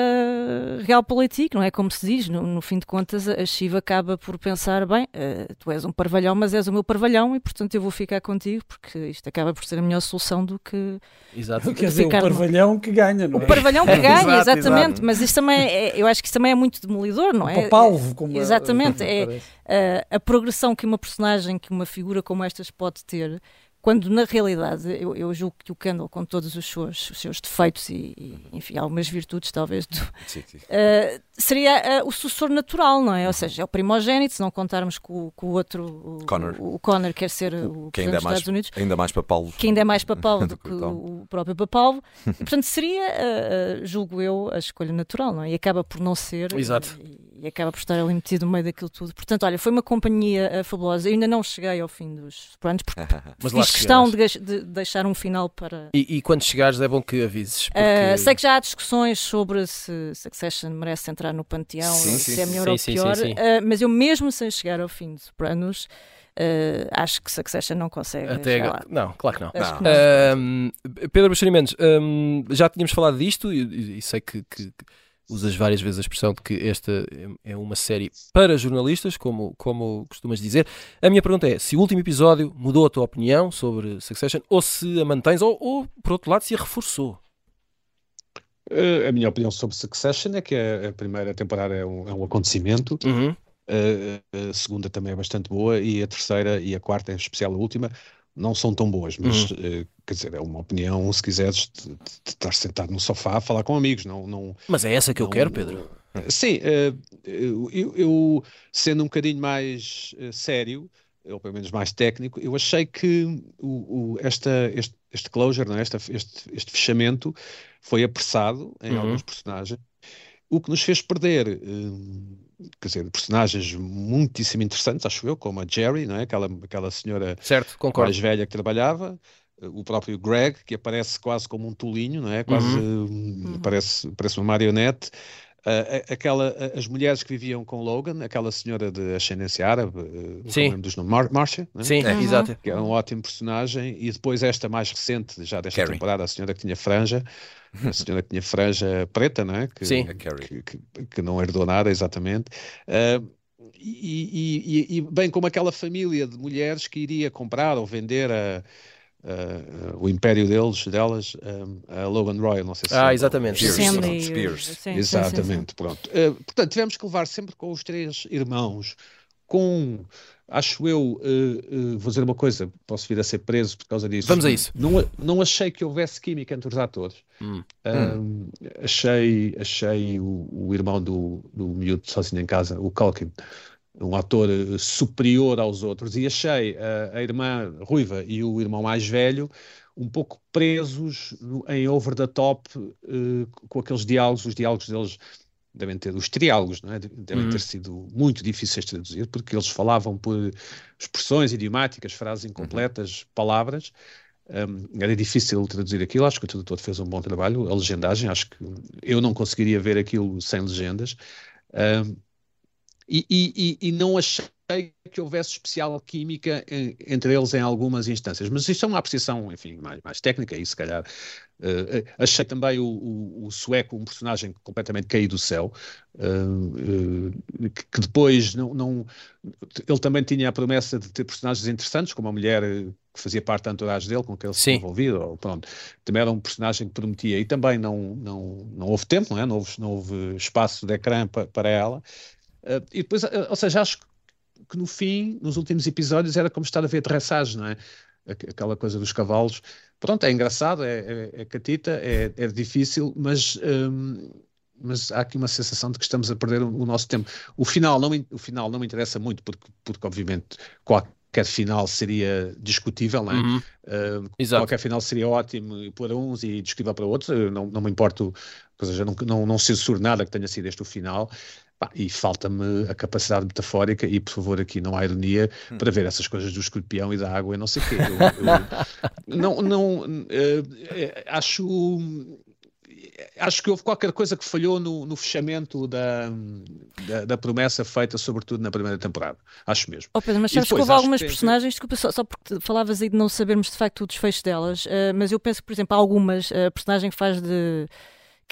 realpolitik, não é? Como se diz, no, no fim de contas, a Shiva acaba por pensar: bem, eh, tu és um parvalhão, mas és o meu parvalhão e, portanto, eu vou ficar contigo, porque isto acaba por ser a melhor solução do que.
Exato.
Quer dizer, o parvalhão que ganha, não
O
é?
parvalhão que ganha,
Exato,
exatamente,
exato.
mas isso também é, eu acho que isso também é muito demolidor, não é?
O palvo, como
Exatamente, é- a, a progressão que uma personagem, que uma figura como estas pode ter, quando na realidade eu, eu julgo que o Kendall, com todos os seus, os seus defeitos e, e, enfim, algumas virtudes talvez, do-
Sim, sim.
uh, seria uh, o sucessor natural, não é? Ou seja, é o primogênito, se não contarmos com, o- com o outro, o
Connor.
o, o Connor quer ser o
Que ainda é
dos
mais,
Estados Unidos,
ainda mais para Paulo.
que ainda é mais papal do
Do
que
o
o próprio papalvo. E, portanto, seria, uh, uh, julgo eu, a escolha natural, não é? E acaba por não ser.
Exato.
E, e acaba por estar ali metido no meio daquilo tudo. Portanto, olha, foi uma companhia uh, fabulosa. Eu ainda não cheguei ao fim dos Sopranos, porque
Mas
fiz questão de, de deixar um final para.
E, e quando chegares é bom que avises. Porque...
Uh, sei que já há discussões sobre se Succession merece entrar no panteão,
Sim,
se
sim,
é melhor
sim,
ou pior,
sim, sim.
uh, mas eu mesmo sem chegar ao fim de Sopranos, uh, acho que Succession não consegue
Até agora. Não, claro que não.
Não.
que não.
Pedro Buxeri Mendes, ahm, já tínhamos falado disto e, e- sei que- que usas várias vezes a expressão de que esta é uma série para jornalistas, como, como costumas dizer. A minha pergunta é se o último episódio mudou a tua opinião sobre Succession ou se a mantens ou, ou por outro lado, se a reforçou.
Eh, a minha opinião sobre Succession é que a, primeira temporada é um, é um acontecimento,
Uhum.
eh, a segunda também é bastante boa e a terceira e a quarta, em especial a última, não são tão boas, mas eh, quer dizer, é uma opinião, se quiseres, de, de- de estar sentado no sofá a falar com amigos, não, não,
Mas é essa que eu
Não,
quero, Pedro.
Sim, eh, eu, eu- eu, sendo um bocadinho mais eh, sério, ou pelo menos mais técnico, eu achei que o, o- esta, este, este closure, não é? Esta- este, este fechamento foi apressado em
Uhum.
alguns personagens o que nos fez perder, quer dizer, personagens muitíssimo interessantes, acho eu, como a Jerry, não é? aquela, aquela senhora
certo,
mais velha que trabalhava, o próprio Greg, que aparece quase como um tolinho, não é? Quase uhum. uh, parece, parece uma marionete. Uh, aquela, as mulheres que viviam com Logan, aquela senhora de ascendência árabe, uh, Sim. dos nomes, Mar Marcia,
né? Sim, uhum. exato.
Que era um ótimo personagem, e depois esta mais recente, já desta Carrie. temporada, a senhora que tinha franja, a senhora que tinha franja preta, não é? Que,
Sim.
Que, que, que não herdou nada, exatamente. Uh, e, e, e, bem como aquela família de mulheres que iria comprar ou vender a Uh, o império deles, delas, um, a Logan Roy, não sei se
Ah, exatamente.
Spears. Spears.
Sim, exatamente, sim, sim. pronto. Uh, portanto, tivemos que levar sempre com os três irmãos, com, acho eu, uh, vou dizer uma coisa, posso vir a ser preso por causa disso.
Vamos a isso.
Não, não achei que houvesse química entre os atores. Hum. hum. Achei, achei o, o, irmão do, do miúdo sozinho em casa, o Culkin, um ator eh, superior aos outros, e achei a, a irmã ruiva e o irmão mais velho um pouco presos em over the top uh, com aqueles diálogos, os diálogos deles devem ter, os triálogos, não é? devem uhum. ter sido muito difíceis de traduzir, porque eles falavam por expressões idiomáticas, frases incompletas, uhum. palavras, um, era difícil traduzir aquilo, acho que o tradutor fez um bom trabalho, a legendagem, acho que eu não conseguiria ver aquilo sem legendas, um, e, e, e não achei que houvesse especial química entre eles em algumas instâncias, mas isso é uma apreciação, enfim, mais, mais técnica e se calhar uh, achei também o, o, o, sueco um personagem completamente caído do céu, uh, uh, que, que, depois não, não, ele também tinha a promessa de ter personagens interessantes, como a mulher que fazia parte da entourage dele, com que ele se envolvido, ou, pronto, também era um personagem que prometia. E também não, não, não houve tempo, não, é? não, houve, não houve espaço de ecrã para ela, Uh, e depois, uh, ou seja, acho que no fim, nos últimos episódios, era como estar a ver dressage, não é? Aquela coisa dos cavalos. Pronto, é engraçado, é, é, é catita, é, é, difícil, mas, um, mas há aqui uma sensação de que estamos a perder o, o, nosso tempo. O final não, o final não me interessa muito, porque, porque obviamente, qualquer final seria discutível, não é? Uhum. Uh, qualquer final seria ótimo para uns e discutível para outros, Eu não, não me importo, ou seja, não, não, não censuro nada que tenha sido este o final. E falta-me a capacidade metafórica, e por favor, aqui não há ironia, hum. para ver essas coisas do escorpião e da água e não sei o quê. Eu, eu, não, não uh, acho acho que houve qualquer coisa que falhou no, no fechamento da, da, da, promessa feita, sobretudo na primeira temporada. Acho mesmo.
Oh Pedro, mas sabes depois, que houve algumas personagens, desculpa, só, só, porque falavas aí de não sabermos de facto o desfecho delas, uh, mas eu penso que, por exemplo, há algumas, a personagem que faz de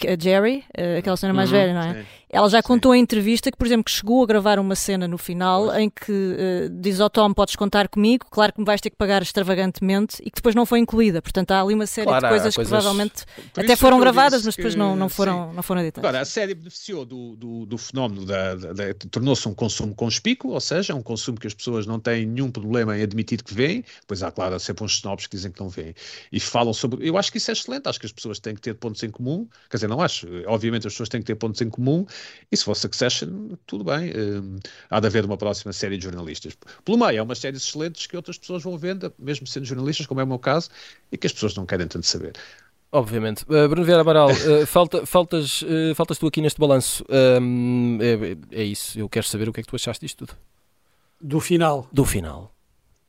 a Jerry, eh, aquela cena mais uhum, velha, não é? Sim. Ela já contou sim. em entrevista que, por exemplo, que chegou a gravar uma cena no final pois. em que uh, diz ao Tom: Podes contar comigo, claro que me vais ter que pagar extravagantemente e que depois não foi incluída. Portanto, há ali uma série claro, de coisas, coisas, que provavelmente até foram gravadas, mas depois não, não, foram, não foram editadas.
Agora, a série beneficiou do, do, do fenómeno, da, da, da tornou-se um consumo conspícuo, ou seja, um consumo que as pessoas não têm nenhum problema em admitir que veem, pois há, claro, sempre uns snobs que dizem que não veem e falam sobre. Eu acho que isso é excelente, acho que as pessoas têm que ter pontos em comum, quer dizer, não acho, obviamente as pessoas têm que ter pontos em comum, e se for Succession, tudo bem, uh, há de haver uma próxima série de jornalistas. Pelo meio, há umas séries excelentes que outras pessoas vão vendo, mesmo sendo jornalistas, como é o meu caso, e que as pessoas não querem tanto saber.
Obviamente. Uh, Bruno Vieira Amaral, uh, falta, faltas, uh, faltas tu aqui neste balanço. É, é, isso, eu quero saber o que é que tu achaste disto tudo.
Do final.
Do final.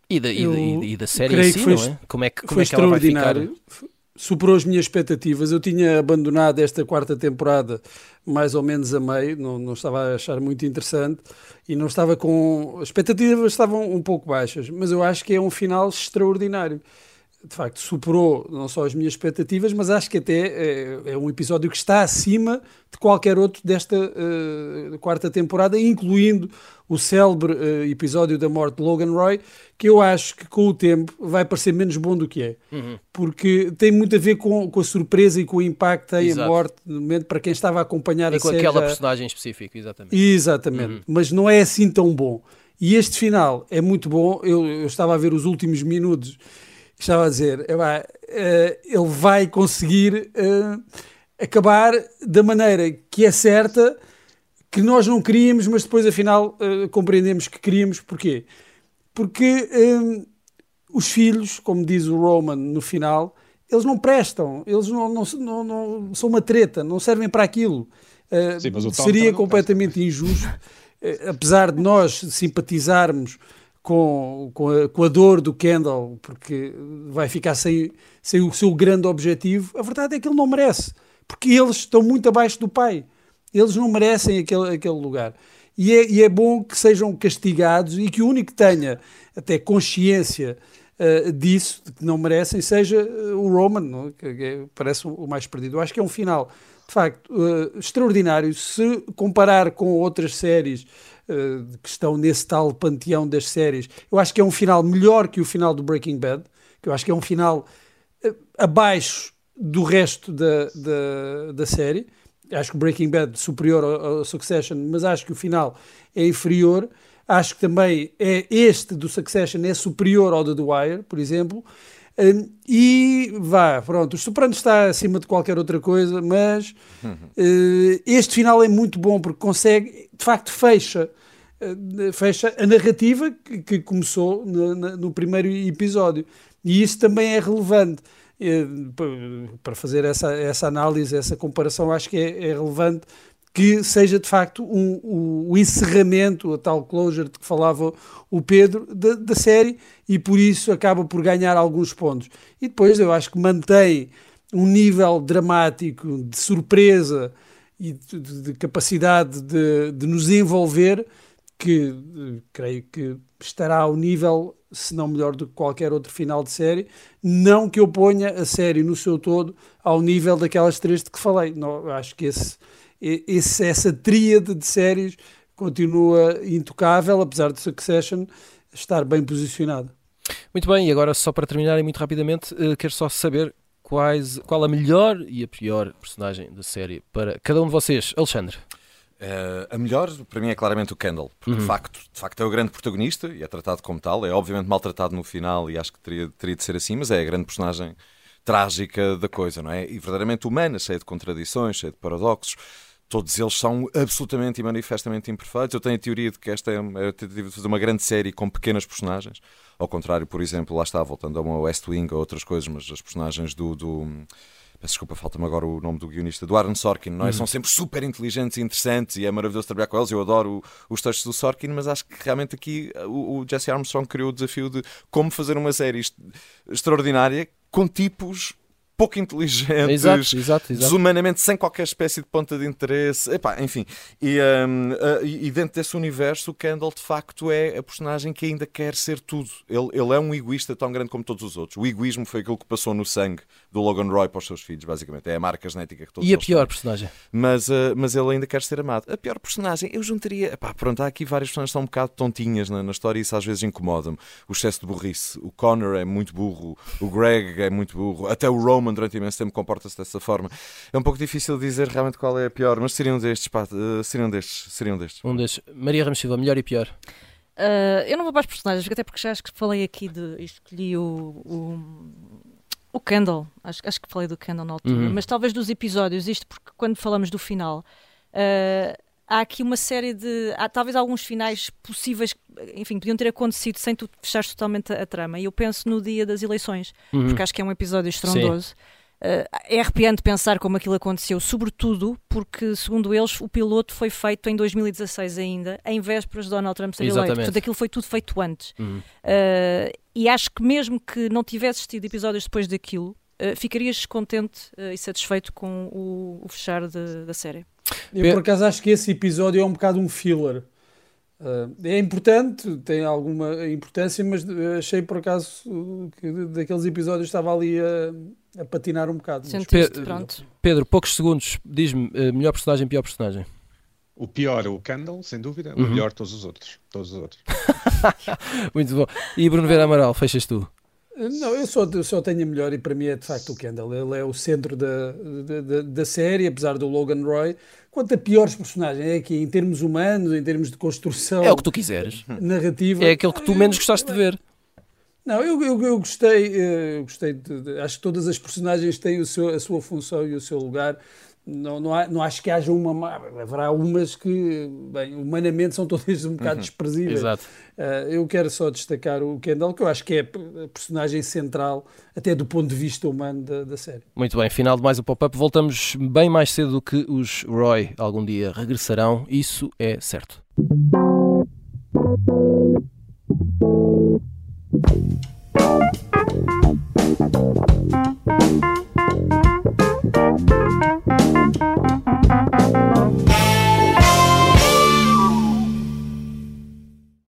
E da, e da, e da série em si, não é? Como é que, como é que ela vai ficar?
Superou as minhas expectativas. Eu tinha abandonado esta quarta temporada mais ou menos a meio, não, não estava a achar muito interessante e não estava com. As expectativas estavam um pouco baixas, mas eu acho que é um final extraordinário. De facto, superou não só as minhas expectativas, mas acho que até é, é um episódio que está acima de qualquer outro desta uh, quarta temporada, incluindo o célebre uh, episódio da morte de Logan Roy, que eu acho que com o tempo vai parecer menos bom do que é. Uhum. Porque tem muito a ver com, com a surpresa e com o impacto aí a morte, no momento, para quem estava a acompanhar
e
a
com
série.
com aquela já... personagem específica, exatamente.
Exatamente. Uhum. Mas não é assim tão bom. E este final é muito bom. Eu, eu estava a ver os últimos minutos, estava a dizer, uh, ele vai conseguir uh, acabar da maneira que é certa que nós não queríamos, mas depois afinal uh, compreendemos que queríamos. Porquê? Porque um, os filhos, como diz o Roman no final, eles não prestam, eles não, não, não, não, são uma treta, não servem para aquilo. Sim, seria completamente injusto, uh, apesar de nós simpatizarmos com, com a, com, a, dor do Kendall, porque vai ficar sem, sem o seu grande objetivo, a verdade é que ele não merece, porque eles estão muito abaixo do pai. Eles não merecem aquele, aquele lugar. E é, e é bom que sejam castigados e que o único que tenha até consciência uh, disso, de que não merecem, seja uh, o Roman, não? É? que, que parece o mais perdido. Eu acho que é um final, de facto, uh, extraordinário. Se comparar com outras séries que estão nesse tal panteão das séries, eu acho que é um final melhor que o final do Breaking Bad, que eu acho que é um final abaixo do resto da, da, da série acho que Breaking Bad superior ao, ao, Succession, mas acho que o final é inferior. Acho que também é este do Succession é superior ao do The Wire, por exemplo. Um, e vá, pronto, o Soprano está acima de qualquer outra coisa, mas uh, este final é muito bom porque consegue, de facto, fecha, uh, fecha a narrativa que, que começou no, no primeiro episódio. E isso também é relevante para fazer essa, essa análise, essa comparação, acho que é, é relevante que seja de facto o encerramento, a tal closure de que falava o Pedro, da, da, série e por isso acaba por ganhar alguns pontos. E depois eu acho que mantém um nível dramático de surpresa e de, de capacidade de, de nos envolver que creio que estará ao nível se não melhor do que qualquer outro final de série. Não que eu ponha a série no seu todo ao nível daquelas três de que falei. Não, acho que esse, esse, essa tríade de séries continua intocável, apesar de Succession estar bem posicionada.
Muito bem, e agora só para terminar e muito rapidamente, uh, quero só saber quais, qual a melhor e a pior personagem da série para cada um de vocês. Alexandre.
Uh, a melhor, para mim, é claramente o Kendall, porque uhum. de, facto, de facto é o grande protagonista e é tratado como tal. É obviamente maltratado no final e acho que teria, teria de ser assim, mas é a grande personagem trágica da coisa, não é? E verdadeiramente humana, cheia de contradições, cheia de paradoxos. Todos eles são absolutamente e manifestamente imperfeitos. Eu tenho a teoria de que esta é uma, tentativa de fazer uma grande série com pequenas personagens. Ao contrário, por exemplo, lá está, voltando a uma West Wing ou outras coisas, mas as personagens do, do Peço desculpa, falta-me agora o nome do guionista, do Aaron Sorkin, não é? Uhum. São sempre super inteligentes e interessantes e é maravilhoso trabalhar com eles. Eu adoro os textos do Sorkin, mas acho que realmente aqui o, o Jesse Armstrong criou o desafio de como fazer uma série extraordinária com tipos pouco inteligentes, exato, exato, exato. desumanamente, sem qualquer espécie de ponta de interesse. Epá, enfim, e, um, uh, e, dentro desse universo, o Kendall de facto é a personagem que ainda quer ser tudo. Ele, ele é um egoísta tão grande como todos os outros. O egoísmo foi aquilo que passou no sangue do Logan Roy para os seus filhos, basicamente. É a marca genética que todos
E a pior têm. personagem?
Mas, uh, mas ele ainda quer ser amado. A pior personagem, eu juntaria. Epá, pronto, há aqui várias personagens que são um bocado tontinhas na, na história e isso às vezes incomoda-me. O excesso de burrice. O Connor é muito burro, o Greg é muito burro, até o Roman durante imenso tempo comporta-se dessa forma. É um pouco difícil dizer realmente qual é a pior, mas seriam destes, pá, uh, seriam destes, seriam destes.
Um destes. Maria Ramos Silva, melhor e pior?
Uh, eu não vou para os personagens, até porque já acho que falei aqui de. escolhi o, o, o Kendall. Acho, acho que falei do Kendall na altura, uhum. mas talvez dos episódios, isto porque quando falamos do final. Uh, há aqui uma série de. Há talvez alguns finais possíveis, enfim, podiam ter acontecido sem tu fechares totalmente a, a trama. E eu penso no dia das eleições, uhum. porque acho que é um episódio estrondoso. Uh, é arrepiante pensar como aquilo aconteceu, sobretudo porque, segundo eles, o piloto foi feito em 2016 ainda, em vésperas de Donald Trump ser eleito. Portanto, aquilo foi tudo feito antes. Uhum. Uh, e acho que mesmo que não tivesses tido episódios depois daquilo, uh, ficarias contente e satisfeito com o, o fechar de, da série.
Eu, por acaso, acho que esse episódio é um bocado um filler. Uh, é importante, tem alguma importância, mas achei por acaso que daqueles episódios estava ali a, a patinar um bocado.
Pedro, pronto.
Pedro, poucos segundos, diz-me, uh, melhor personagem, pior personagem?
O pior, o Candle, sem dúvida. Uhum. O melhor, todos os outros. Todos os outros.
Muito bom. E Bruno Vera Amaral, fechas tu?
Não, eu só, eu só tenho a melhor e para mim é de facto o Kendall. Ele é o centro da, da, da série, apesar do Logan Roy. Quanto a piores personagens, é aqui em termos humanos, em termos de construção.
É o que tu quiseres.
Narrativa.
É aquele que tu menos gostaste de ver.
Não, eu, eu, eu gostei, eh, eu gostei de, de, acho que todas as personagens têm o seu, a sua função e o seu lugar não, não, não, acho que haja uma. Haverá umas que, bem, humanamente são todas um bocado uhum, desprezíveis.
Exato.
Uh, eu quero só destacar o Kendall, que eu acho que é a personagem central, até do ponto de vista humano, da, da série.
Muito bem, final de mais o um pop-up. Voltamos bem mais cedo do que os Roy algum dia regressarão, isso é certo. Música Música